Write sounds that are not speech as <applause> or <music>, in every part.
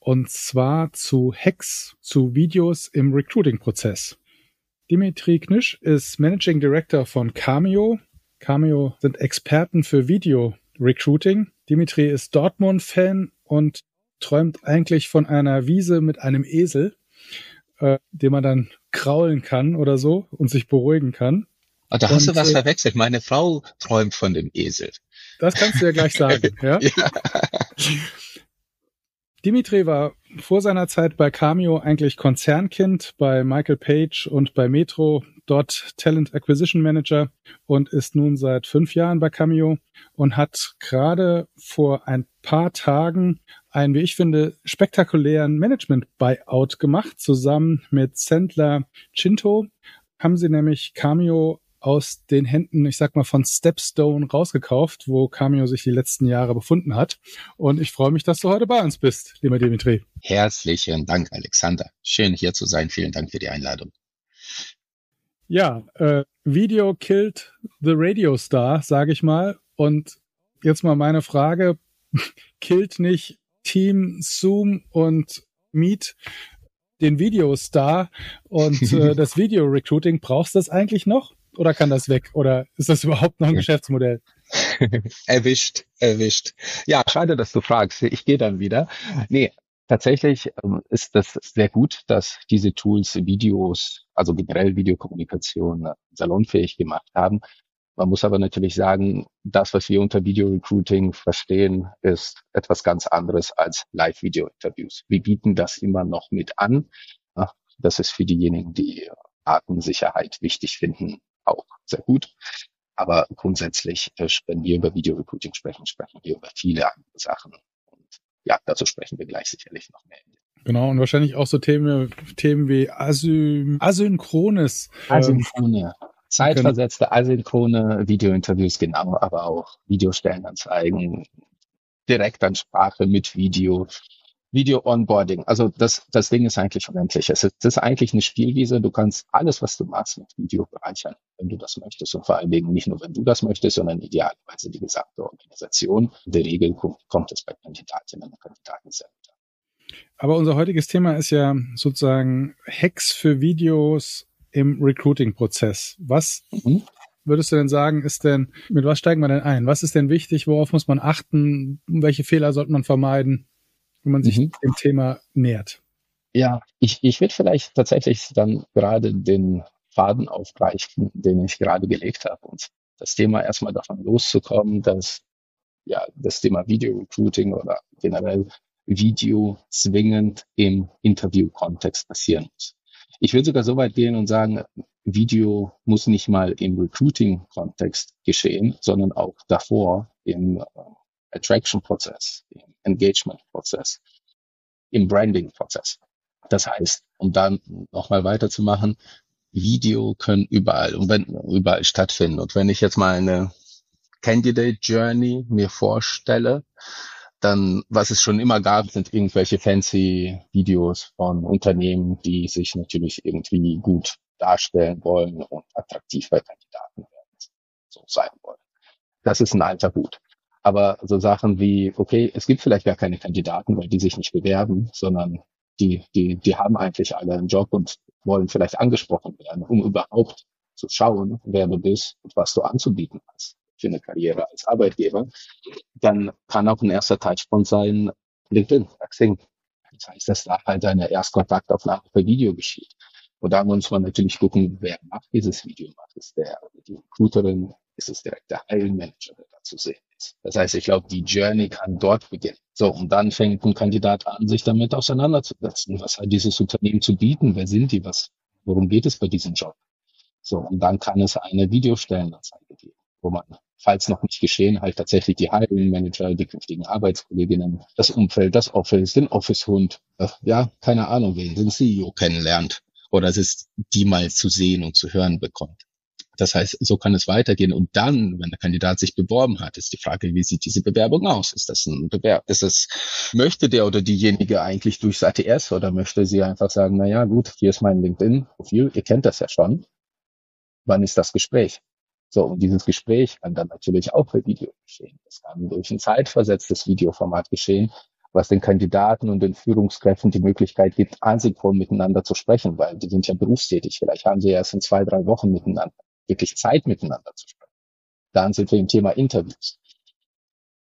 und zwar zu Hacks, zu Videos im Recruiting-Prozess. Dimitri Knüsch ist Managing Director von Cameo. Cameo sind Experten für Video-Recruiting. Dimitri ist Dortmund-Fan und träumt eigentlich von einer Wiese mit einem Esel, äh, den man dann kraulen kann oder so und sich beruhigen kann. Ah, da hast und, du was äh, verwechselt. Meine Frau träumt von dem Esel. Das kannst du ja gleich sagen, <laughs> ja? ja. Dimitri war vor seiner Zeit bei Cameo eigentlich Konzernkind bei Michael Page und bei Metro, dort Talent Acquisition Manager und ist nun seit fünf Jahren bei Cameo und hat gerade vor ein paar Tagen einen, wie ich finde, spektakulären Management-Buyout gemacht. Zusammen mit Sandler Chinto haben sie nämlich Cameo aus den Händen, ich sag mal, von Stepstone rausgekauft, wo Cameo sich die letzten Jahre befunden hat. Und ich freue mich, dass du heute bei uns bist, lieber Dimitri. Herzlichen Dank, Alexander. Schön hier zu sein. Vielen Dank für die Einladung. Ja, äh, Video killed the Radio Star, sage ich mal. Und jetzt mal meine Frage, <laughs> killt nicht Team Zoom und Meet den Videostar und äh, <laughs> das Video-Recruiting, brauchst du das eigentlich noch? Oder kann das weg? Oder ist das überhaupt noch ein Geschäftsmodell? <laughs> erwischt, erwischt. Ja, schade, dass du fragst. Ich gehe dann wieder. Nee, tatsächlich ähm, ist das sehr gut, dass diese Tools Videos, also generell Videokommunikation äh, salonfähig gemacht haben. Man muss aber natürlich sagen, das, was wir unter Video Recruiting verstehen, ist etwas ganz anderes als Live-Video-Interviews. Wir bieten das immer noch mit an. Das ist für diejenigen, die Datensicherheit wichtig finden, auch sehr gut. Aber grundsätzlich, äh, wenn wir über Video Recruiting sprechen, sprechen wir über viele andere Sachen. Und ja, dazu sprechen wir gleich sicherlich noch mehr. Genau, und wahrscheinlich auch so Themen, Themen wie Asy Asynchrones. Ähm, Asynchrone. Zeitversetzte, asynchrone Videointerviews, genau, aber auch Videostellenanzeigen, Direktansprache mit Video, Video Onboarding. Also das, das Ding ist eigentlich unendlich. Es ist, das ist eigentlich eine Spielwiese. Du kannst alles, was du machst, mit Video bereichern, wenn du das möchtest. Und vor allen Dingen nicht nur, wenn du das möchtest, sondern idealerweise die gesamte Organisation. In der Regel kommt, es bei Kandidatinnen und Kandidaten gut Aber unser heutiges Thema ist ja sozusagen Hacks für Videos im Recruiting-Prozess. Was mhm. würdest du denn sagen, ist denn, mit was steigen wir denn ein? Was ist denn wichtig? Worauf muss man achten? Welche Fehler sollte man vermeiden? Wenn man sich mhm. dem Thema nähert? Ja, ich, ich würde vielleicht tatsächlich dann gerade den Faden aufgreifen, den ich gerade gelegt habe. Und das Thema erstmal davon loszukommen, dass ja das Thema Video Recruiting oder generell Video zwingend im Interview-Kontext passieren muss. Ich würde sogar so weit gehen und sagen, Video muss nicht mal im Recruiting-Kontext geschehen, sondern auch davor im äh, Attraction-Prozess, im Engagement-Prozess, im Branding-Prozess. Das heißt, um dann nochmal weiterzumachen, Video können überall und wenn überall stattfinden. Und wenn ich jetzt mal eine Candidate Journey mir vorstelle, dann, was es schon immer gab, sind irgendwelche fancy Videos von Unternehmen, die sich natürlich irgendwie gut darstellen wollen und attraktiv bei Kandidaten werden, so sein wollen. Das ist ein alter Hut. Aber so Sachen wie, okay, es gibt vielleicht gar keine Kandidaten, weil die sich nicht bewerben, sondern die, die, die haben eigentlich alle einen Job und wollen vielleicht angesprochen werden, um überhaupt zu schauen, wer du bist und was du anzubieten hast für eine Karriere als Arbeitgeber, dann kann auch ein erster Touchpoint sein, LinkedIn, Xing. Das heißt, dass da halt eine Erstkontaktaufnahme per Video geschieht. Und da muss man natürlich gucken, wer macht dieses Video. Macht es der, die Recruiterin, ist es direkt der Hiring Manager, der da zu sehen ist. Das heißt, ich glaube, die Journey kann dort beginnen. So, und dann fängt ein Kandidat an, sich damit auseinanderzusetzen. Was hat dieses Unternehmen zu bieten? Wer sind die? Was, worum geht es bei diesem Job? So, und dann kann es eine Videostellenanzeige geben, wo man falls noch nicht geschehen, halt tatsächlich die Hiring Manager, die künftigen Arbeitskolleginnen, das Umfeld, das Office, den Office-Hund, äh, ja, keine Ahnung wen, den CEO kennenlernt oder es ist die mal zu sehen und zu hören bekommt. Das heißt, so kann es weitergehen. Und dann, wenn der Kandidat sich beworben hat, ist die Frage, wie sieht diese Bewerbung aus? Ist das ein Bewerb? Ist es, möchte der oder diejenige eigentlich durchs ATS oder möchte sie einfach sagen, na ja, gut, hier ist mein LinkedIn-Profil, ihr kennt das ja schon. Wann ist das Gespräch? So, und dieses Gespräch kann dann natürlich auch per Video geschehen. Es kann durch ein zeitversetztes Videoformat geschehen, was den Kandidaten und den Führungskräften die Möglichkeit gibt, asynchron miteinander zu sprechen, weil die sind ja berufstätig. Vielleicht haben sie erst in zwei, drei Wochen miteinander wirklich Zeit miteinander zu sprechen. Dann sind wir im Thema Interviews.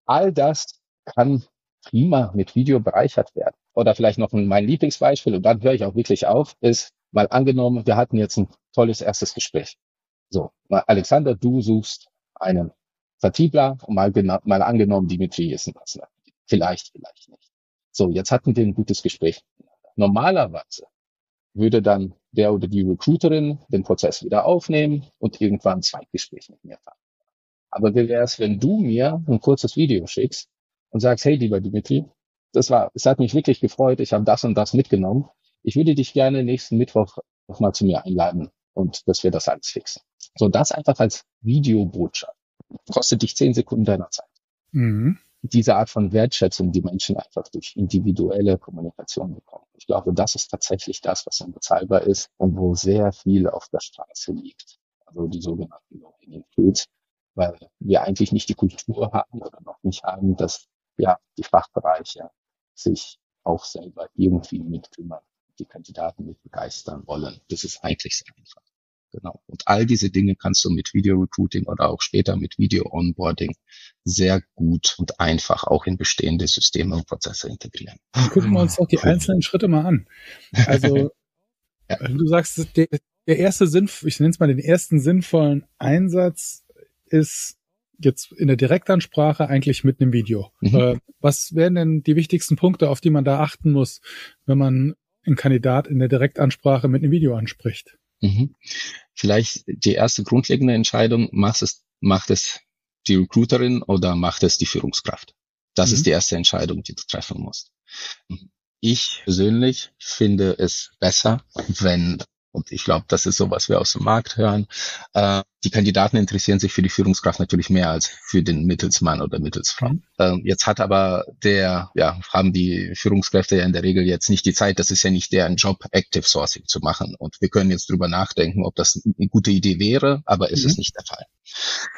All das kann prima mit Video bereichert werden. Oder vielleicht noch mein Lieblingsbeispiel, und dann höre ich auch wirklich auf, ist mal angenommen, wir hatten jetzt ein tolles erstes Gespräch. So, Alexander, du suchst einen Vertriebler mal, mal angenommen, Dimitri ist ein Passender. Vielleicht, vielleicht nicht. So, jetzt hatten wir ein gutes Gespräch. Normalerweise würde dann der oder die Recruiterin den Prozess wieder aufnehmen und irgendwann ein Zweitgespräch mit mir fahren. Aber wie wäre es, wenn du mir ein kurzes Video schickst und sagst, hey, lieber Dimitri, das war, es hat mich wirklich gefreut, ich habe das und das mitgenommen. Ich würde dich gerne nächsten Mittwoch nochmal zu mir einladen und dass wir das alles fixen. So, das einfach als Videobotschaft. Kostet dich zehn Sekunden deiner Zeit. Mhm diese Art von Wertschätzung die Menschen einfach durch individuelle Kommunikation bekommen. Ich glaube, das ist tatsächlich das, was unbezahlbar ist und wo sehr viel auf der Straße liegt. Also die sogenannten Low-Hanging weil wir eigentlich nicht die Kultur haben oder noch nicht haben, dass ja die Fachbereiche sich auch selber irgendwie mitkümmern, die Kandidaten mit begeistern wollen. Das ist eigentlich sehr einfach. Genau. Und all diese Dinge kannst du mit Video Recruiting oder auch später mit Video Onboarding sehr gut und einfach auch in bestehende Systeme und Prozesse integrieren. Dann gucken wir uns doch die einzelnen Schritte mal an. Also, ja. <laughs> du sagst, der, der erste Sinn, ich nenne es mal den ersten sinnvollen Einsatz ist jetzt in der Direktansprache eigentlich mit einem Video. Mhm. Äh, was wären denn die wichtigsten Punkte, auf die man da achten muss, wenn man einen Kandidat in der Direktansprache mit einem Video anspricht? Mhm. Vielleicht die erste grundlegende Entscheidung, macht es, macht es die Recruiterin oder macht es die Führungskraft? Das mhm. ist die erste Entscheidung, die du treffen musst. Ich persönlich finde es besser, wenn und ich glaube, das ist so, was wir aus dem Markt hören. Äh, die Kandidaten interessieren sich für die Führungskraft natürlich mehr als für den Mittelsmann oder Mittelsfrau. Mhm. Äh, jetzt hat aber der, ja, haben die Führungskräfte ja in der Regel jetzt nicht die Zeit, das ist ja nicht deren Job, Active Sourcing zu machen. Und wir können jetzt drüber nachdenken, ob das eine gute Idee wäre, aber es mhm. ist nicht der Fall.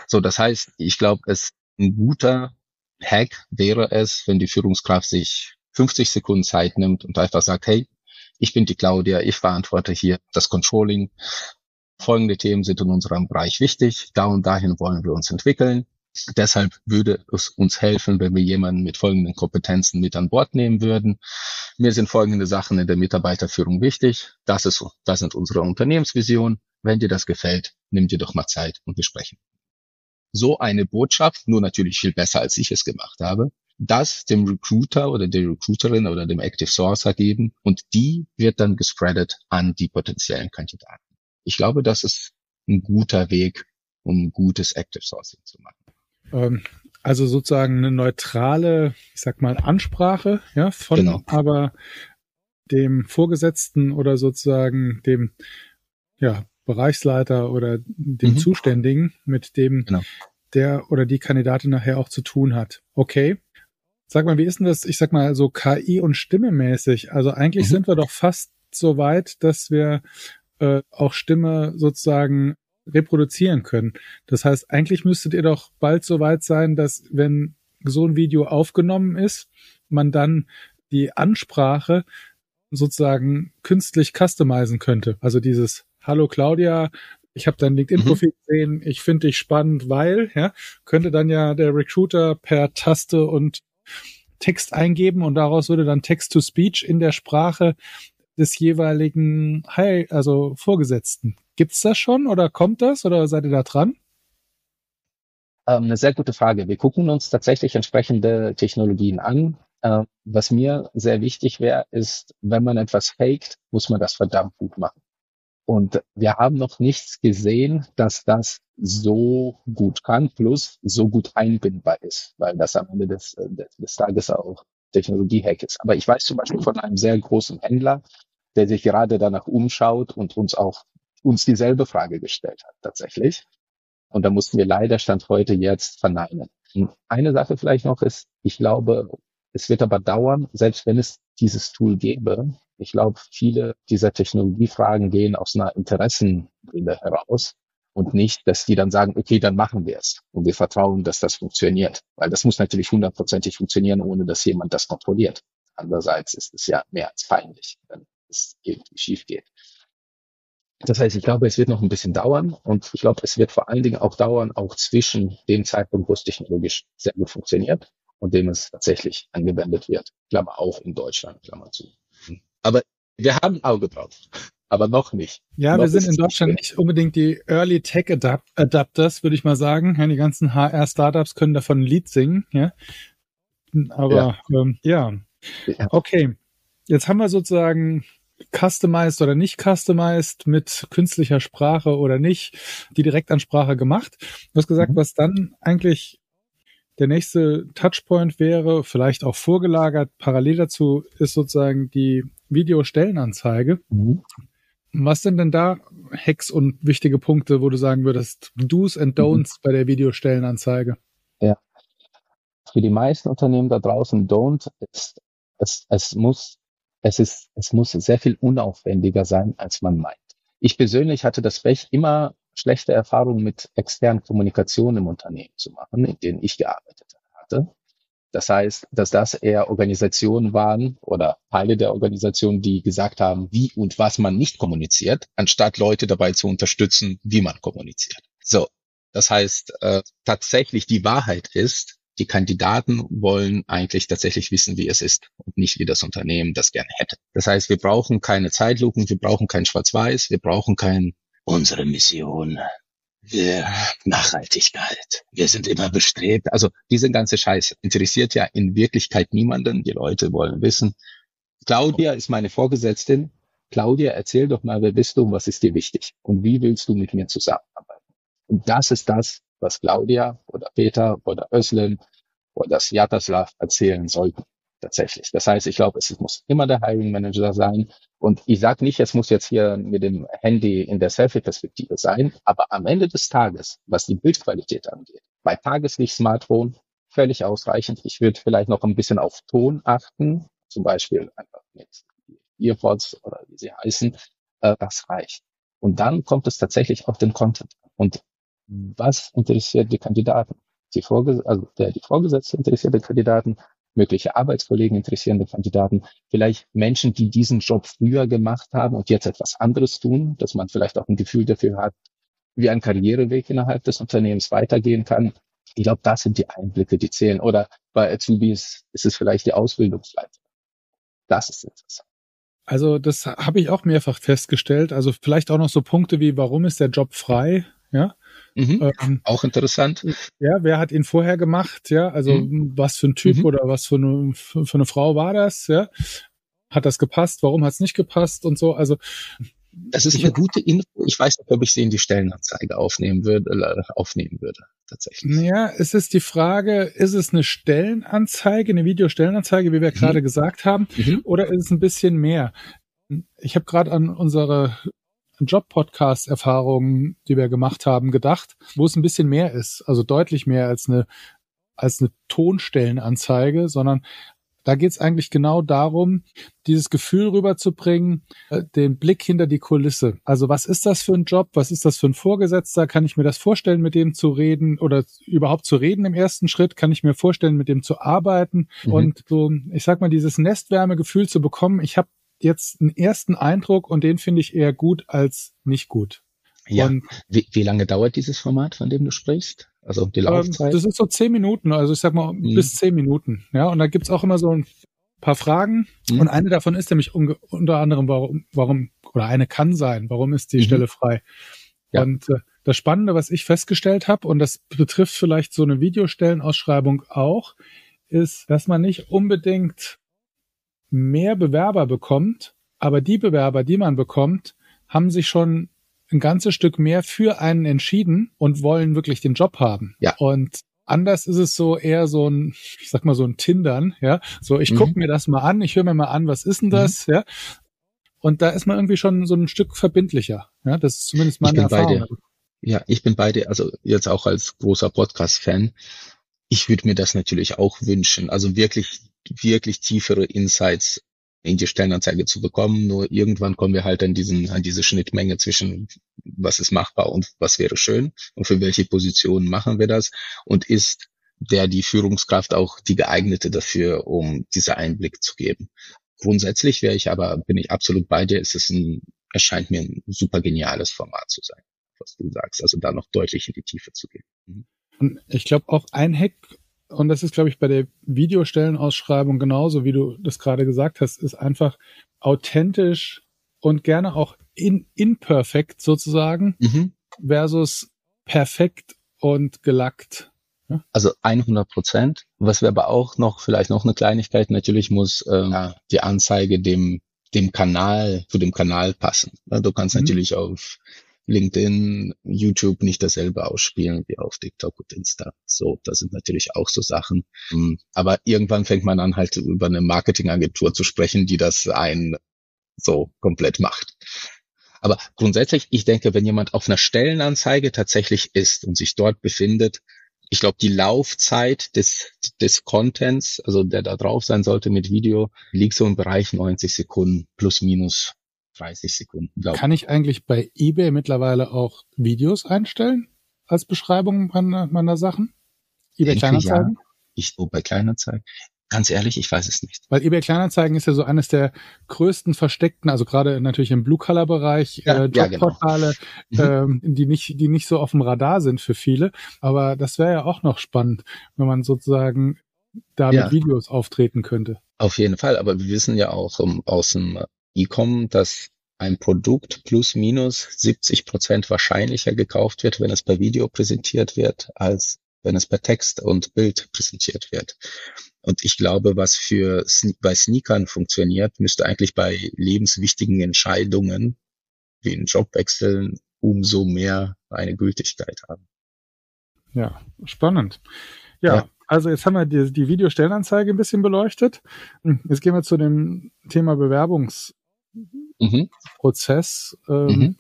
So, das heißt, ich glaube, es ein guter Hack wäre es, wenn die Führungskraft sich 50 Sekunden Zeit nimmt und einfach sagt, hey, ich bin die Claudia, ich verantworte hier das Controlling. Folgende Themen sind in unserem Bereich wichtig. Da und dahin wollen wir uns entwickeln. Deshalb würde es uns helfen, wenn wir jemanden mit folgenden Kompetenzen mit an Bord nehmen würden. Mir sind folgende Sachen in der Mitarbeiterführung wichtig. Das ist, das sind unsere Unternehmensvisionen. Wenn dir das gefällt, nimm dir doch mal Zeit und wir sprechen. So eine Botschaft, nur natürlich viel besser, als ich es gemacht habe, das dem Recruiter oder der Recruiterin oder dem Active Sourcer geben und die wird dann gespreadet an die potenziellen Kandidaten. Ich glaube, das ist ein guter Weg, um gutes Active Sourcing zu machen. Ähm, also sozusagen eine neutrale, ich sag mal, Ansprache, ja, von genau. aber dem Vorgesetzten oder sozusagen dem, ja, Bereichsleiter oder dem mhm. Zuständigen, mit dem genau. der oder die Kandidatin nachher auch zu tun hat. Okay. Sag mal, wie ist denn das, ich sag mal, so KI und Stimme mäßig? Also eigentlich mhm. sind wir doch fast so weit, dass wir äh, auch Stimme sozusagen reproduzieren können. Das heißt, eigentlich müsstet ihr doch bald so weit sein, dass wenn so ein Video aufgenommen ist, man dann die Ansprache sozusagen künstlich customizen könnte. Also dieses Hallo Claudia, ich habe dein LinkedIn-Profil mhm. gesehen, ich finde dich spannend, weil, ja, könnte dann ja der Recruiter per Taste und Text eingeben und daraus würde dann Text-to-Speech in der Sprache des jeweiligen Hi, also Vorgesetzten. Gibt's das schon oder kommt das oder seid ihr da dran? Ähm, eine sehr gute Frage. Wir gucken uns tatsächlich entsprechende Technologien an. Ähm, was mir sehr wichtig wäre, ist, wenn man etwas faked, muss man das verdammt gut machen. Und wir haben noch nichts gesehen, dass das so gut kann, plus so gut einbindbar ist, weil das am Ende des, des, des Tages auch Technologie-Hack ist. Aber ich weiß zum Beispiel von einem sehr großen Händler, der sich gerade danach umschaut und uns auch uns dieselbe Frage gestellt hat, tatsächlich. Und da mussten wir leider Stand heute jetzt verneinen. Eine Sache vielleicht noch ist, ich glaube, es wird aber dauern, selbst wenn es dieses Tool gäbe. Ich glaube, viele dieser Technologiefragen gehen aus einer Interessenbrille heraus und nicht, dass die dann sagen, okay, dann machen wir es und wir vertrauen, dass das funktioniert. Weil das muss natürlich hundertprozentig funktionieren, ohne dass jemand das kontrolliert. Andererseits ist es ja mehr als peinlich, wenn es irgendwie schief geht. Das heißt, ich glaube, es wird noch ein bisschen dauern und ich glaube, es wird vor allen Dingen auch dauern, auch zwischen dem Zeitpunkt, wo es technologisch sehr gut funktioniert und dem es tatsächlich angewendet wird. Klammer auf in Deutschland, Klammer zu. Aber wir haben ein Auge drauf, aber noch nicht. Ja, noch wir sind in Deutschland nicht unbedingt die Early Tech Adapters, würde ich mal sagen. Ja, die ganzen HR-Startups können davon ein Lied singen. Ja, aber ja. Ähm, ja. ja. Okay, jetzt haben wir sozusagen customized oder nicht customized mit künstlicher Sprache oder nicht, die Direktansprache gemacht. Du hast gesagt, mhm. was dann eigentlich der nächste Touchpoint wäre, vielleicht auch vorgelagert, parallel dazu ist sozusagen die Videostellenanzeige. Mhm. Was sind denn da Hacks und wichtige Punkte, wo du sagen würdest, Do's and Don'ts mhm. bei der Videostellenanzeige? Ja. Für die meisten Unternehmen da draußen Don't ist, es, es muss es ist, es muss sehr viel unaufwendiger sein, als man meint. Ich persönlich hatte das Pech, immer schlechte Erfahrungen mit externen Kommunikation im Unternehmen zu machen, in denen ich gearbeitet hatte. Das heißt, dass das eher Organisationen waren oder Teile der Organisation, die gesagt haben, wie und was man nicht kommuniziert, anstatt Leute dabei zu unterstützen, wie man kommuniziert. So, das heißt, äh, tatsächlich die Wahrheit ist, die Kandidaten wollen eigentlich tatsächlich wissen, wie es ist und nicht wie das Unternehmen das gerne hätte. Das heißt, wir brauchen keine Zeitlupen, wir brauchen kein Schwarz-Weiß, wir brauchen kein unsere Mission, wir Nachhaltigkeit. Wir sind immer bestrebt. Also diese ganze Scheiße interessiert ja in Wirklichkeit niemanden. Die Leute wollen wissen. Claudia ist meine Vorgesetztin. Claudia, erzähl doch mal, wer bist du und was ist dir wichtig? Und wie willst du mit mir zusammenarbeiten? Und das ist das, was Claudia oder Peter oder Özlem oder Sjatoslav erzählen sollten. Tatsächlich. Das heißt, ich glaube, es muss immer der Hiring Manager sein. Und ich sage nicht, es muss jetzt hier mit dem Handy in der Selfie-Perspektive sein, aber am Ende des Tages, was die Bildqualität angeht, bei Tageslicht Smartphone völlig ausreichend. Ich würde vielleicht noch ein bisschen auf Ton achten, zum Beispiel einfach mit Earpods oder wie sie heißen. Äh, das reicht. Und dann kommt es tatsächlich auf den Content. Und was interessiert die Kandidaten? Die, also der, die Vorgesetzte interessiert die Kandidaten, mögliche Arbeitskollegen interessieren die Kandidaten, vielleicht Menschen, die diesen Job früher gemacht haben und jetzt etwas anderes tun, dass man vielleicht auch ein Gefühl dafür hat, wie ein Karriereweg innerhalb des Unternehmens weitergehen kann. Ich glaube, das sind die Einblicke, die zählen. Oder bei Azubis ist es vielleicht die Ausbildungsleiter. Das ist interessant. Also das habe ich auch mehrfach festgestellt. Also vielleicht auch noch so Punkte wie, warum ist der Job frei? Ja, Mhm. Ähm, auch interessant. Ja, wer hat ihn vorher gemacht? Ja, also mhm. was für ein Typ mhm. oder was für eine, für eine Frau war das? Ja, hat das gepasst? Warum hat es nicht gepasst und so? Also das ist eine gute Info. Ich weiß nicht, ob ich sie in die Stellenanzeige aufnehmen würde, äh, aufnehmen würde, tatsächlich. Ja, es ist die Frage, ist es eine Stellenanzeige, eine Videostellenanzeige, wie wir mhm. gerade gesagt haben, mhm. oder ist es ein bisschen mehr? Ich habe gerade an unsere Job-Podcast-Erfahrungen, die wir gemacht haben, gedacht, wo es ein bisschen mehr ist, also deutlich mehr als eine als eine Tonstellenanzeige, sondern da geht es eigentlich genau darum, dieses Gefühl rüberzubringen, äh, den Blick hinter die Kulisse. Also was ist das für ein Job? Was ist das für ein Vorgesetzter? Kann ich mir das vorstellen, mit dem zu reden oder überhaupt zu reden im ersten Schritt? Kann ich mir vorstellen, mit dem zu arbeiten? Mhm. Und so, ich sag mal, dieses Nestwärmegefühl zu bekommen. Ich habe jetzt einen ersten Eindruck und den finde ich eher gut als nicht gut. Ja. Und, wie, wie lange dauert dieses Format, von dem du sprichst? Also die ähm, Laufzeit? das ist so zehn Minuten, also ich sag mal mhm. bis zehn Minuten. Ja, und da gibt's auch immer so ein paar Fragen. Mhm. Und eine davon ist nämlich unter anderem, warum, warum, oder eine kann sein, warum ist die mhm. Stelle frei? Ja. Und äh, das Spannende, was ich festgestellt habe, und das betrifft vielleicht so eine Videostellenausschreibung auch, ist, dass man nicht unbedingt mehr Bewerber bekommt, aber die Bewerber, die man bekommt, haben sich schon ein ganzes Stück mehr für einen entschieden und wollen wirklich den Job haben. Ja. Und anders ist es so eher so ein, ich sag mal so ein Tindern, ja. So, ich mhm. guck mir das mal an, ich höre mir mal an, was ist denn das, mhm. ja. Und da ist man irgendwie schon so ein Stück verbindlicher. Ja, das ist zumindest meine Erfahrung. Ja, ich bin beide, also jetzt auch als großer Podcast-Fan. Ich würde mir das natürlich auch wünschen. Also wirklich, wirklich tiefere Insights in die Stellenanzeige zu bekommen. Nur irgendwann kommen wir halt an diesen, an diese Schnittmenge zwischen was ist machbar und was wäre schön und für welche Position machen wir das und ist der die Führungskraft auch die geeignete dafür, um diese Einblick zu geben. Grundsätzlich wäre ich aber, bin ich absolut bei dir, es ist ein, erscheint mir ein super geniales Format zu sein, was du sagst, also da noch deutlich in die Tiefe zu gehen. Mhm. Und ich glaube auch ein Hack, und das ist, glaube ich, bei der Videostellenausschreibung genauso, wie du das gerade gesagt hast, ist einfach authentisch und gerne auch in, imperfekt sozusagen mhm. versus perfekt und gelackt. Ja? Also 100 Prozent. Was wir aber auch noch, vielleicht noch eine Kleinigkeit, natürlich muss äh, die Anzeige dem dem Kanal, zu dem Kanal passen. Du kannst mhm. natürlich auf LinkedIn, YouTube nicht dasselbe ausspielen wie auf TikTok und Insta. So, das sind natürlich auch so Sachen. Hm, aber irgendwann fängt man an, halt über eine Marketingagentur zu sprechen, die das ein so komplett macht. Aber grundsätzlich, ich denke, wenn jemand auf einer Stellenanzeige tatsächlich ist und sich dort befindet, ich glaube, die Laufzeit des, des Contents, also der da drauf sein sollte mit Video, liegt so im Bereich 90 Sekunden plus minus 30 Sekunden. Kann ich eigentlich bei eBay mittlerweile auch Videos einstellen als Beschreibung meiner, meiner Sachen? eBay Kleinanzeigen? Ja. Ich, oh, bei Kleinanzeigen. Ganz ehrlich, ich weiß es nicht. Weil eBay Kleinanzeigen ist ja so eines der größten versteckten, also gerade natürlich im Blue-Color-Bereich, ja, äh, Jobportale, ja, genau. <laughs> mhm. ähm, die nicht, die nicht so auf dem Radar sind für viele. Aber das wäre ja auch noch spannend, wenn man sozusagen da ja. mit Videos auftreten könnte. Auf jeden Fall, aber wir wissen ja auch um, aus dem E-Com, dass ein Produkt plus minus 70 Prozent wahrscheinlicher gekauft wird, wenn es per Video präsentiert wird, als wenn es per Text und Bild präsentiert wird. Und ich glaube, was für bei Sneakern funktioniert, müsste eigentlich bei lebenswichtigen Entscheidungen wie ein Jobwechsel umso mehr eine Gültigkeit haben. Ja, spannend. Ja, ja. also jetzt haben wir die, die Videostellenanzeige ein bisschen beleuchtet. Jetzt gehen wir zu dem Thema Bewerbungs mhm. Prozess. Ähm, mhm.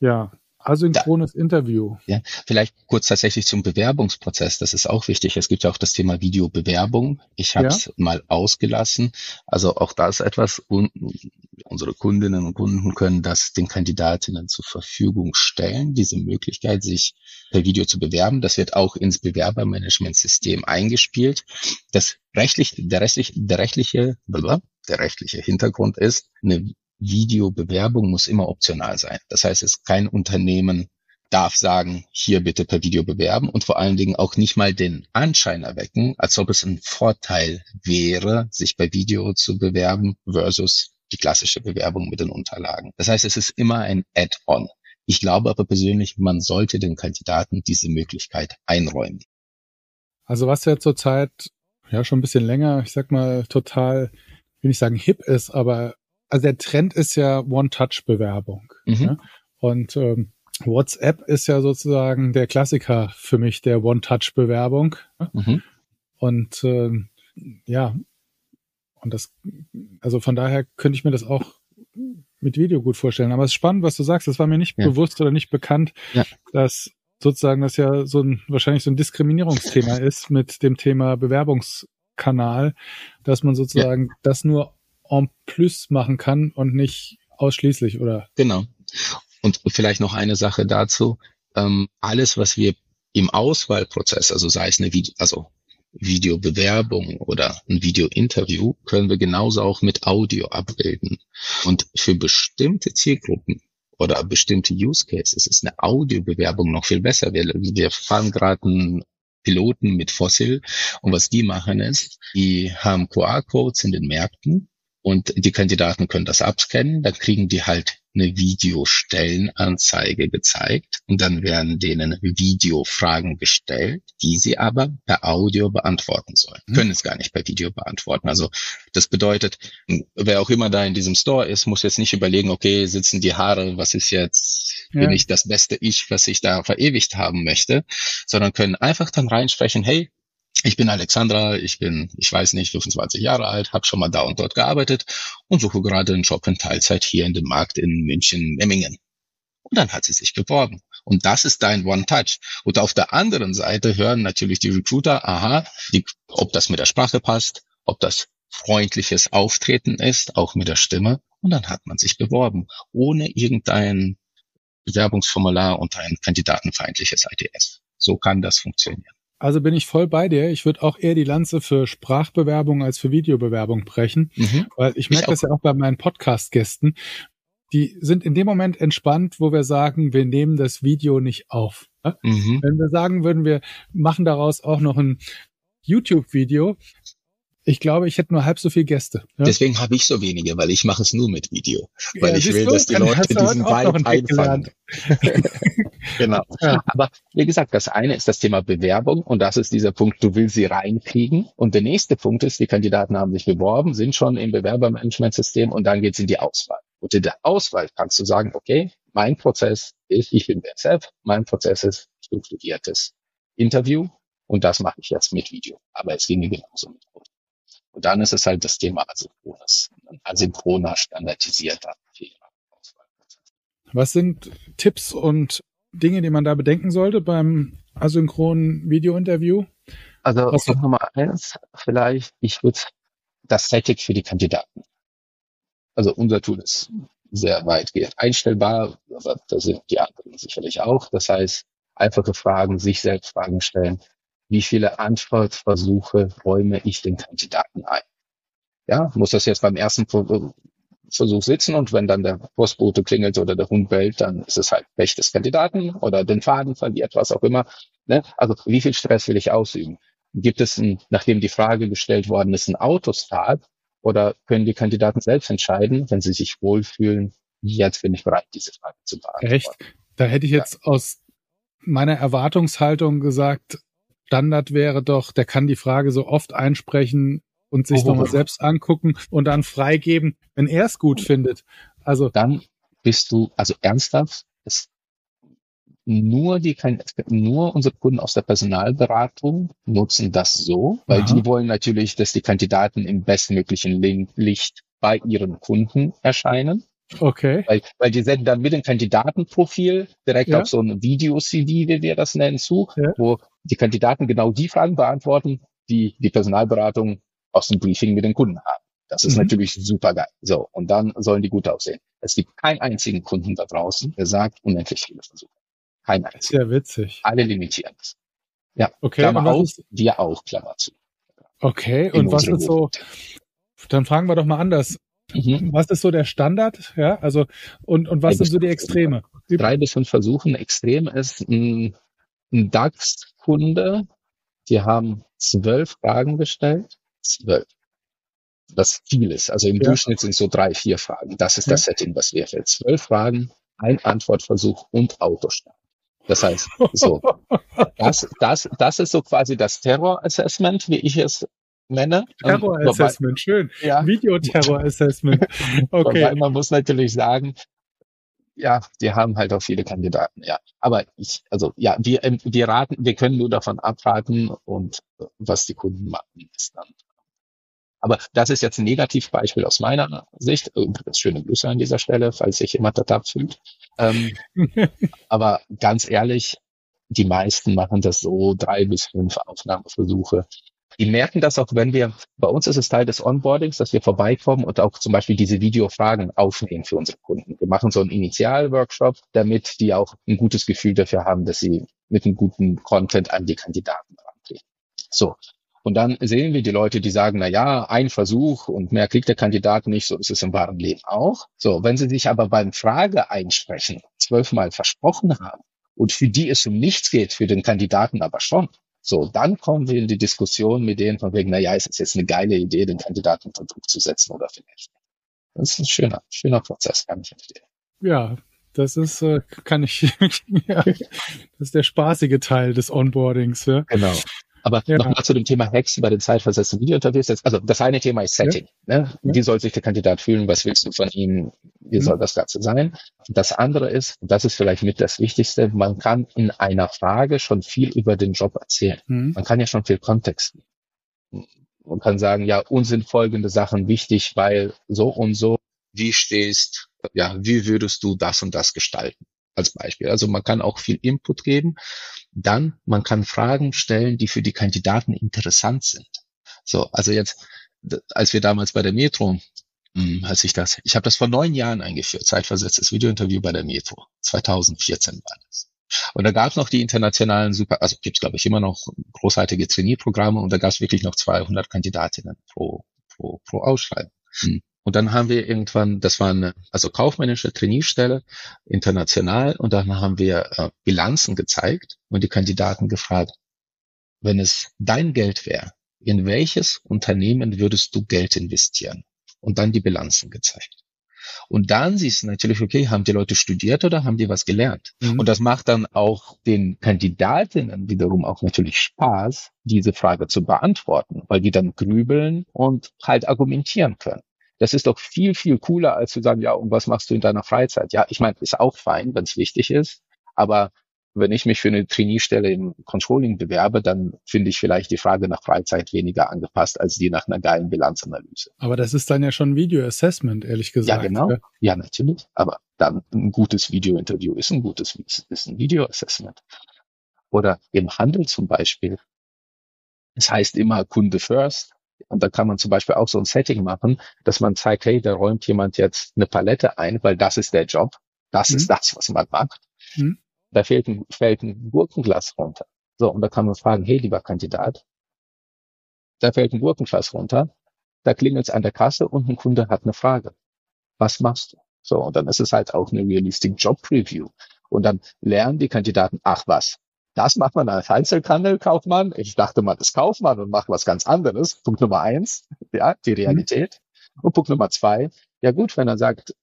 Ja, asynchrones da, Interview. Ja, vielleicht kurz tatsächlich zum Bewerbungsprozess. Das ist auch wichtig. Es gibt ja auch das Thema Videobewerbung. Ich habe es ja. mal ausgelassen. Also auch da ist etwas. Un unsere Kundinnen und Kunden können das den Kandidatinnen zur Verfügung stellen, diese Möglichkeit, sich per Video zu bewerben. Das wird auch ins Bewerbermanagementsystem eingespielt. Das rechtlich, der rechtliche, der rechtliche, der rechtliche Hintergrund ist, eine Videobewerbung muss immer optional sein. Das heißt, es kein Unternehmen darf sagen, hier bitte per Video bewerben und vor allen Dingen auch nicht mal den Anschein erwecken, als ob es ein Vorteil wäre, sich bei Video zu bewerben versus die klassische Bewerbung mit den Unterlagen. Das heißt, es ist immer ein Add-on. Ich glaube aber persönlich, man sollte den Kandidaten diese Möglichkeit einräumen. Also was ja zurzeit ja schon ein bisschen länger, ich sag mal total, will ich sagen hip ist, aber also der Trend ist ja One-Touch-Bewerbung. Mhm. Ne? Und ähm, WhatsApp ist ja sozusagen der Klassiker für mich der One-Touch-Bewerbung. Ne? Mhm. Und äh, ja, und das, also von daher könnte ich mir das auch mit Video gut vorstellen. Aber es ist spannend, was du sagst. Das war mir nicht ja. bewusst oder nicht bekannt, ja. dass sozusagen das ja so ein wahrscheinlich so ein Diskriminierungsthema ist mit dem Thema Bewerbungskanal, dass man sozusagen ja. das nur en plus machen kann und nicht ausschließlich, oder? Genau. Und vielleicht noch eine Sache dazu. Ähm, alles, was wir im Auswahlprozess, also sei es eine Video, also Videobewerbung oder ein Videointerview, können wir genauso auch mit Audio abbilden. Und für bestimmte Zielgruppen oder bestimmte Use Cases ist eine Audiobewerbung noch viel besser. Wir, wir fahren gerade einen Piloten mit Fossil und was die machen ist, die haben QR-Codes in den Märkten und die Kandidaten können das abscannen, dann kriegen die halt eine Videostellenanzeige gezeigt und dann werden denen Videofragen gestellt, die sie aber per Audio beantworten sollen. Mhm. Können es gar nicht per Video beantworten. Also das bedeutet, wer auch immer da in diesem Store ist, muss jetzt nicht überlegen, okay, sitzen die Haare, was ist jetzt, ja. bin ich das beste Ich, was ich da verewigt haben möchte, sondern können einfach dann reinsprechen, hey, ich bin Alexandra, ich bin, ich weiß nicht, 25 Jahre alt, habe schon mal da und dort gearbeitet und suche gerade einen Job in Teilzeit hier in dem Markt in München-Memmingen. Und dann hat sie sich beworben. Und das ist dein One-Touch. Und auf der anderen Seite hören natürlich die Recruiter, aha, die, ob das mit der Sprache passt, ob das freundliches Auftreten ist, auch mit der Stimme. Und dann hat man sich beworben, ohne irgendein Bewerbungsformular und ein kandidatenfeindliches ITS. So kann das funktionieren. Also bin ich voll bei dir. Ich würde auch eher die Lanze für Sprachbewerbung als für Videobewerbung brechen, mhm. weil ich merke das ja auch bei meinen Podcast-Gästen. Die sind in dem Moment entspannt, wo wir sagen, wir nehmen das Video nicht auf. Mhm. Wenn wir sagen würden, wir machen daraus auch noch ein YouTube-Video, ich glaube, ich hätte nur halb so viele Gäste. Ja? Deswegen habe ich so wenige, weil ich mache es nur mit Video. Weil ja, ich will, du, dass die Leute diesen Vibe einfangen. <laughs> genau. Ja. Aber wie gesagt, das eine ist das Thema Bewerbung und das ist dieser Punkt, du willst sie reinkriegen. Und der nächste Punkt ist, die Kandidaten haben sich beworben, sind schon im Bewerbermanagementsystem und dann geht es in die Auswahl. Und in der Auswahl kannst du sagen, okay, mein Prozess ist, ich bin BSF, mein Prozess ist strukturiertes Interview und das mache ich jetzt mit Video. Aber es ginge genauso mit Audio. Und dann ist es halt das Thema asynchrones, asynchroner, standardisierter Was sind Tipps und Dinge, die man da bedenken sollte beim asynchronen Videointerview? Also Was Nummer eins, vielleicht, ich würde das Setting für die Kandidaten. Also unser Tool ist sehr weitgehend einstellbar, aber da sind die anderen sicherlich auch. Das heißt, einfache Fragen, sich selbst Fragen stellen wie viele Antwortversuche räume ich den Kandidaten ein. Ja, muss das jetzt beim ersten Versuch sitzen und wenn dann der Postbote klingelt oder der Hund bellt, dann ist es halt Pech des Kandidaten oder den Faden verliert, was auch immer. Ne? Also wie viel Stress will ich ausüben? Gibt es, ein, nachdem die Frage gestellt worden ist, ein Autostart oder können die Kandidaten selbst entscheiden, wenn sie sich wohlfühlen, jetzt bin ich bereit, diese Frage zu beantworten. Echt? Da hätte ich jetzt ja. aus meiner Erwartungshaltung gesagt, Standard wäre doch, der kann die Frage so oft einsprechen und sich oh, nochmal selbst angucken und dann freigeben, wenn er es gut findet. Also dann bist du, also ernsthaft, es nur die nur unsere Kunden aus der Personalberatung nutzen das so, weil Aha. die wollen natürlich, dass die Kandidaten im bestmöglichen Licht bei ihren Kunden erscheinen. Okay. Weil, weil die senden dann mit dem Kandidatenprofil direkt ja. auf so ein Video-CV, wie wir das nennen, zu, ja. wo die Kandidaten genau die Fragen beantworten, die die Personalberatung aus dem Briefing mit den Kunden haben. Das ist mhm. natürlich super geil. So, und dann sollen die gut aussehen. Es gibt keinen einzigen Kunden da draußen, der sagt, unendlich viele Versuche. Kein einziger. Sehr witzig. Alle limitieren es. Ja, okay, Klammer auf, wir auch, Klammer zu. Okay, In und was ist so, dann fragen wir doch mal anders. Mhm. Was ist so der Standard? Ja, also und, und was sind so die Extreme? Drei bis fünf Versuchen. Extrem ist ein, ein DAX-Kunde, die haben zwölf Fragen gestellt. Zwölf. Was viel ist. Also im ja. Durchschnitt sind so drei, vier Fragen. Das ist ja. das Setting, was wir für zwölf Fragen, ein Antwortversuch und Autostart. Das heißt, so, <laughs> das, das, das ist so quasi das Terror-Assessment, wie ich es nenne. Terror Assessment, schön. Ja. Videoterror Assessment. <laughs> Okay. Wobei man muss natürlich sagen, ja, die haben halt auch viele Kandidaten, ja. Aber ich, also ja, wir, ähm, wir raten, wir können nur davon abraten und was die Kunden machen, ist dann. Aber das ist jetzt ein Negativbeispiel aus meiner Sicht. Das schöne Grüße an dieser Stelle, falls sich jemand da fühlt. Ähm, <laughs> aber ganz ehrlich, die meisten machen das so drei bis fünf Aufnahmeversuche die merken das auch, wenn wir, bei uns ist es Teil des Onboardings, dass wir vorbeikommen und auch zum Beispiel diese Videofragen aufnehmen für unsere Kunden. Wir machen so einen Initialworkshop, damit die auch ein gutes Gefühl dafür haben, dass sie mit einem guten Content an die Kandidaten rangehen. So. Und dann sehen wir die Leute, die sagen, na ja, ein Versuch und mehr kriegt der Kandidat nicht, so ist es im wahren Leben auch. So, wenn sie sich aber beim Frage einsprechen zwölfmal versprochen haben und für die es um nichts geht, für den Kandidaten aber schon, So, dann kommen wir in die Diskussion mit denen von wegen, na ja, ist es jetzt eine geile Idee, den Kandidaten unter Druck zu setzen oder vielleicht. Das ist ein schöner, schöner Prozess, kann ich verstehen. Ja, das ist, äh, kann ich, <laughs> ja, das ist der spaßige Teil des Onboardings. Ja. Genau. Aber ja. nochmal zu dem Thema Hacks bei den zeitversetzten Videointerviews. Also das eine Thema ist Setting. Ja. Ne? Wie soll sich der Kandidat fühlen? Was willst du von ihm? Wie mhm. soll das Ganze sein? Das andere ist, und das ist vielleicht mit das Wichtigste, man kann in einer Frage schon viel über den Job erzählen. Mhm. Man kann ja schon viel Kontext Man kann sagen, ja, uns sind folgende Sachen wichtig, weil so und so, wie stehst, ja, wie würdest du das und das gestalten? als Beispiel. Also man kann auch viel Input geben. Dann, man kann Fragen stellen, die für die Kandidaten interessant sind. So, also jetzt, als wir damals bei der Metro, hm, als ich das, ich habe das vor neun Jahren eingeführt, zeitversetztes Videointerview bei der Metro. 2014 war das. Und da gab es noch die internationalen Super, also gibt es glaube ich immer noch großartige Trainierprogramme und da gab es wirklich noch 200 Kandidatinnen pro, pro, pro Ausschreibung. Hm. Und dann haben wir irgendwann, das war eine also kaufmännische Trainierstelle, international, und dann haben wir äh, Bilanzen gezeigt und die Kandidaten gefragt, wenn es dein Geld wäre, in welches Unternehmen würdest du Geld investieren? Und dann die Bilanzen gezeigt. Und dann siehst du natürlich, okay, haben die Leute studiert oder haben die was gelernt? Mhm. Und das macht dann auch den Kandidatinnen wiederum auch natürlich Spaß, diese Frage zu beantworten, weil die dann grübeln und halt argumentieren können. Das ist doch viel, viel cooler, als zu sagen, ja, und was machst du in deiner Freizeit? Ja, ich meine, ist auch fein, wenn es wichtig ist. Aber wenn ich mich für eine Trainee-Stelle im Controlling bewerbe, dann finde ich vielleicht die Frage nach Freizeit weniger angepasst als die nach einer geilen Bilanzanalyse. Aber das ist dann ja schon Video-Assessment, ehrlich gesagt. Ja, genau. Ja, ja natürlich. Aber dann ein gutes Video-Interview ist ein gutes, ist ein Video-Assessment. Oder im Handel zum Beispiel. Es heißt immer Kunde first. Und da kann man zum Beispiel auch so ein Setting machen, dass man zeigt, hey, da räumt jemand jetzt eine Palette ein, weil das ist der Job. Das mhm. ist das, was man macht. Mhm. Da fällt ein, fällt ein Gurkenglas runter. So, und da kann man fragen, hey, lieber Kandidat, da fällt ein Gurkenglas runter, da klingelt es an der Kasse und ein Kunde hat eine Frage. Was machst du? So, und dann ist es halt auch eine Realistic Job Preview. Und dann lernen die Kandidaten, ach was, das macht man als Einzelhandelkaufmann. Ich dachte, man ist Kaufmann und macht was ganz anderes. Punkt Nummer eins, ja, die Realität. Mhm. Und Punkt Nummer zwei, ja gut, wenn er sagt,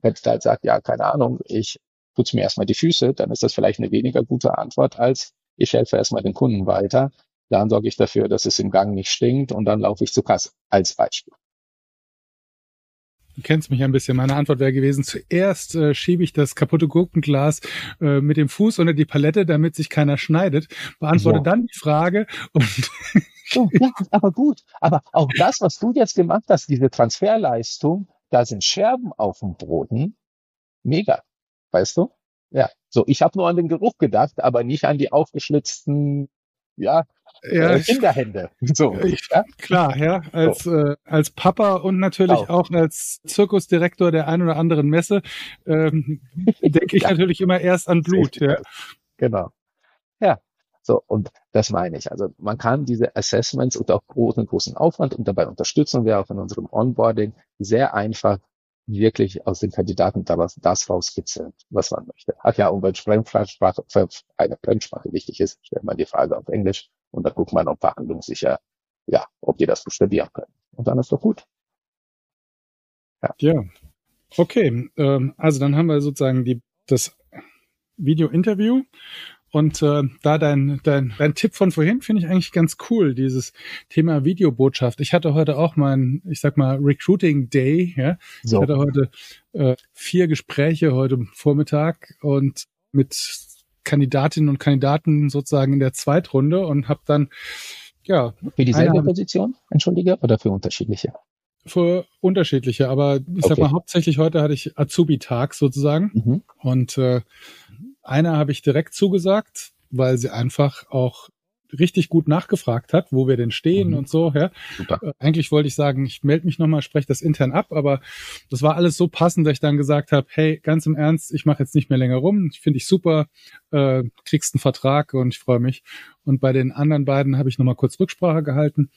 wenn er halt sagt, ja, keine Ahnung, ich putze mir erstmal die Füße, dann ist das vielleicht eine weniger gute Antwort als ich helfe erstmal den Kunden weiter. Dann sorge ich dafür, dass es im Gang nicht stinkt und dann laufe ich zur Kasse als Beispiel. Du kennst mich ein bisschen. Meine Antwort wäre gewesen, zuerst äh, schiebe ich das kaputte Gurkenglas äh, mit dem Fuß unter die Palette, damit sich keiner schneidet, beantworte ja. dann die Frage und <laughs> oh, ja, aber gut. Aber auch das, was du jetzt gemacht hast, diese Transferleistung, da sind Scherben auf dem Boden. Mega. Weißt du? Ja. So, ich habe nur an den Geruch gedacht, aber nicht an die aufgeschlitzten ja, ja, äh, Kinderhände. <laughs> So, ich, ja? Klar, ja, als, so. äh, als Papa und natürlich auch. auch als Zirkusdirektor der ein oder anderen Messe ähm, <laughs> denke ich ja. natürlich immer erst an Blut. Ja. Genau. Ja, so, und das meine ich. Also man kann diese Assessments unter auch großen, großen Aufwand und dabei unterstützen wir auch in unserem Onboarding sehr einfach wirklich aus den Kandidaten daraus das rauskitzeln, was man möchte. Ach ja, und wenn Fremdsprache eine Fremdsprache wichtig ist, stellt man die Frage auf Englisch und dann guckt man, ob verhandlungssicher, ja, ob die das buchstabieren können. Und dann ist doch gut. Ja. ja. Okay, ähm, also dann haben wir sozusagen die, das Video-Interview und äh, da dein, dein, dein Tipp von vorhin finde ich eigentlich ganz cool, dieses Thema Videobotschaft. Ich hatte heute auch mein, ich sag mal, Recruiting Day. Ja? So. Ich hatte heute äh, vier Gespräche heute Vormittag und mit Kandidatinnen und Kandidaten sozusagen in der Zweitrunde und habe dann ja. Für dieselbe Position, entschuldige, oder für unterschiedliche? Für unterschiedliche, aber ich okay. sag mal, hauptsächlich heute hatte ich Azubi-Tag sozusagen. Mhm. Und äh, einer habe ich direkt zugesagt, weil sie einfach auch richtig gut nachgefragt hat, wo wir denn stehen mhm. und so. Ja. Super. Äh, eigentlich wollte ich sagen, ich melde mich nochmal, spreche das intern ab, aber das war alles so passend, dass ich dann gesagt habe, hey, ganz im Ernst, ich mache jetzt nicht mehr länger rum, finde ich super, äh, kriegst einen Vertrag und ich freue mich. Und bei den anderen beiden habe ich nochmal kurz Rücksprache gehalten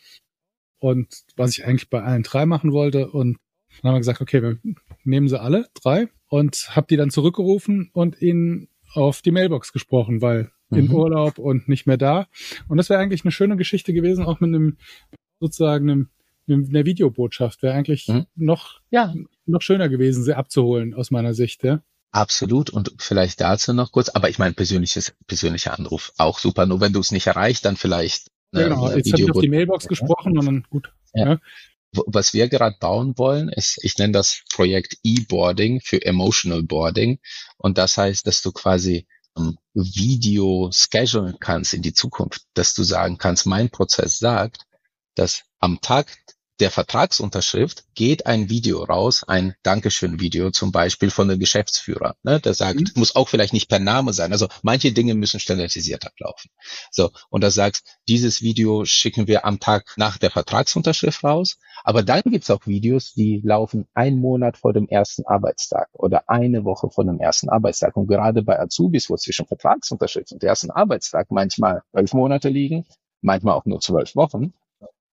und was ich eigentlich bei allen drei machen wollte und dann haben wir gesagt, okay, wir nehmen sie alle, drei, und habe die dann zurückgerufen und ihnen auf die Mailbox gesprochen, weil in mhm. Urlaub und nicht mehr da. Und das wäre eigentlich eine schöne Geschichte gewesen, auch mit einem sozusagen einem, einer Videobotschaft. Wäre eigentlich mhm. noch, ja. noch schöner gewesen, sie abzuholen aus meiner Sicht, ja. Absolut. Und vielleicht dazu noch kurz, aber ich meine, persönliches, persönlicher Anruf auch super. Nur wenn du es nicht erreichst, dann vielleicht. Ja, genau. Jetzt habe ich auf die Mailbox gesprochen und dann gut. Ja. ja. Was wir gerade bauen wollen, ist, ich nenne das Projekt E-Boarding für Emotional Boarding. Und das heißt, dass du quasi Video schedulen kannst in die Zukunft, dass du sagen kannst, mein Prozess sagt, dass am Tag der Vertragsunterschrift geht ein Video raus, ein Dankeschön-Video zum Beispiel von dem Geschäftsführer, ne, der sagt, mhm. muss auch vielleicht nicht per Name sein. Also manche Dinge müssen standardisiert ablaufen. So, und da sagst, dieses Video schicken wir am Tag nach der Vertragsunterschrift raus. Aber dann gibt's auch Videos, die laufen einen Monat vor dem ersten Arbeitstag oder eine Woche vor dem ersten Arbeitstag. Und gerade bei Azubis, wo zwischen Vertragsunterschrift und ersten Arbeitstag manchmal elf Monate liegen, manchmal auch nur zwölf Wochen,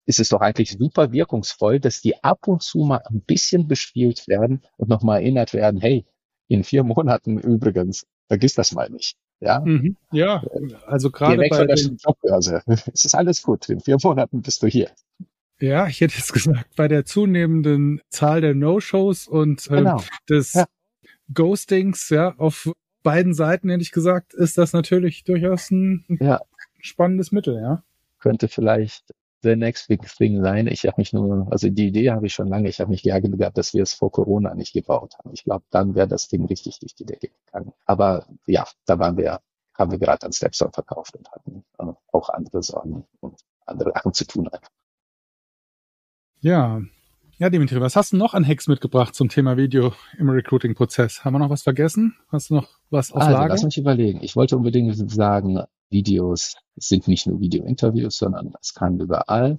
ist es doch eigentlich super wirkungsvoll, dass die ab und zu mal ein bisschen bespielt werden und nochmal erinnert werden, hey, in vier Monaten <laughs> übrigens, vergiss das mal nicht. Ja, mhm. ja also gerade bei der Jobbörse. <laughs> Es ist alles gut. In vier Monaten bist du hier. Ja, ich hätte jetzt <laughs> gesagt, bei der zunehmenden Zahl der No-Shows und äh, genau. des ja. Ghostings, ja, auf beiden Seiten, hätte ich gesagt, ist das natürlich durchaus ein ja. spannendes Mittel, ja. Könnte vielleicht the next big thing sein. Ich habe mich nur, also die Idee habe ich schon lange, ich habe mich geärgert gehabt, dass wir es vor Corona nicht gebaut haben. Ich glaube, dann wäre das Ding richtig durch die Decke gegangen. Aber ja, da waren wir, haben wir gerade an Stepstone verkauft und hatten äh, auch andere Sorgen und andere Sachen zu tun einfach. Ja. Ja, Dimitri, was hast du noch an Hacks mitgebracht zum Thema Video im Recruiting-Prozess? Haben wir noch was vergessen? Hast du noch was auf also, Lager? Lass mich überlegen. Ich wollte unbedingt sagen, Videos sind nicht nur Video-Interviews, sondern es kann überall,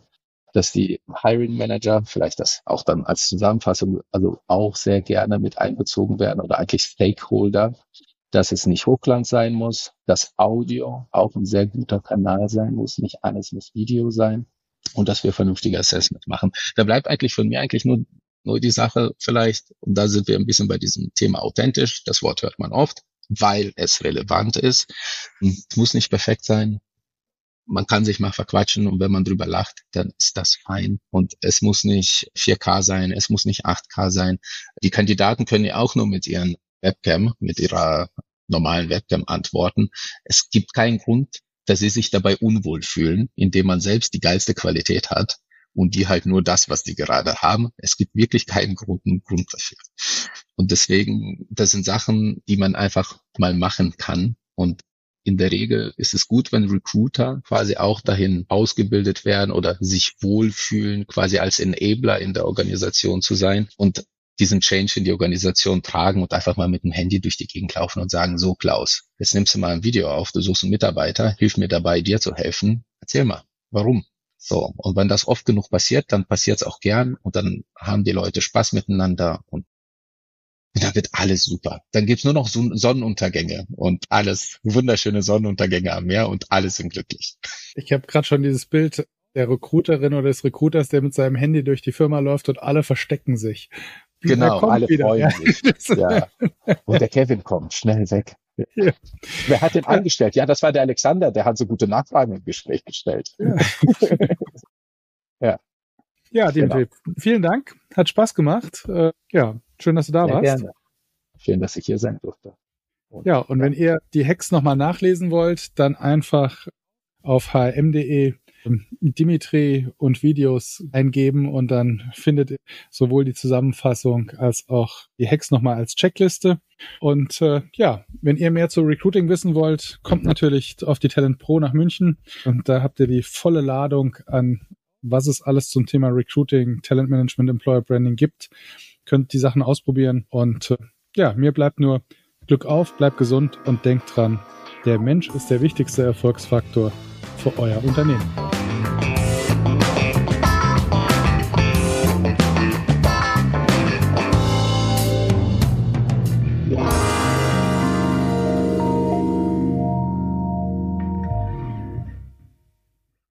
dass die Hiring Manager vielleicht das auch dann als Zusammenfassung, also auch sehr gerne mit einbezogen werden oder eigentlich Stakeholder, dass es nicht Hochglanz sein muss, dass Audio auch ein sehr guter Kanal sein muss, nicht alles muss Video sein und dass wir vernünftige Assessment machen. Da bleibt eigentlich von mir eigentlich nur, nur die Sache vielleicht, und da sind wir ein bisschen bei diesem Thema authentisch, das Wort hört man oft, weil es relevant ist. Es muss nicht perfekt sein. Man kann sich mal verquatschen und wenn man drüber lacht, dann ist das fein. Und es muss nicht 4K sein, es muss nicht 8K sein. Die Kandidaten können ja auch nur mit ihren Webcam, mit ihrer normalen Webcam antworten. Es gibt keinen Grund, dass sie sich dabei unwohl fühlen, indem man selbst die geilste Qualität hat und die halt nur das, was die gerade haben. Es gibt wirklich keinen Grund, Grund dafür. Und deswegen, das sind Sachen, die man einfach mal machen kann. Und in der Regel ist es gut, wenn Recruiter quasi auch dahin ausgebildet werden oder sich wohlfühlen, quasi als Enabler in der Organisation zu sein und diesen Change in die Organisation tragen und einfach mal mit dem Handy durch die Gegend laufen und sagen, so Klaus, jetzt nimmst du mal ein Video auf, du suchst einen Mitarbeiter, hilf mir dabei, dir zu helfen. Erzähl mal, warum? So, und wenn das oft genug passiert, dann passiert es auch gern und dann haben die Leute Spaß miteinander und da wird alles super. Dann gibt's nur noch Sonnenuntergänge und alles wunderschöne Sonnenuntergänge am Meer und alle sind glücklich. Ich habe gerade schon dieses Bild der Recruiterin oder des Recruiters, der mit seinem Handy durch die Firma läuft und alle verstecken sich. Genau, alle wieder, freuen sich. <laughs> Ja. Und der Kevin kommt schnell weg. Ja. Wer hat den ja. eingestellt? Ja, das war der Alexander, der hat so gute Nachfragen im Gespräch gestellt. Ja. <laughs> ja. Ja, genau. vielen Dank. Hat Spaß gemacht. Äh, ja, schön, dass du da Sehr warst. Gerne. Schön, dass ich hier sein durfte. Und, ja, und wenn ihr die Hacks nochmal nachlesen wollt, dann einfach auf hm.de Dimitri und Videos eingeben und dann findet ihr sowohl die Zusammenfassung als auch die Hacks nochmal als Checkliste. Und äh, ja, wenn ihr mehr zu Recruiting wissen wollt, kommt natürlich auf die Talent Pro nach München und da habt ihr die volle Ladung an was es alles zum Thema Recruiting, Talent Management, Employer Branding gibt. Könnt die Sachen ausprobieren und äh, ja, mir bleibt nur Glück auf, bleibt gesund und denkt dran, der Mensch ist der wichtigste Erfolgsfaktor für euer Unternehmen.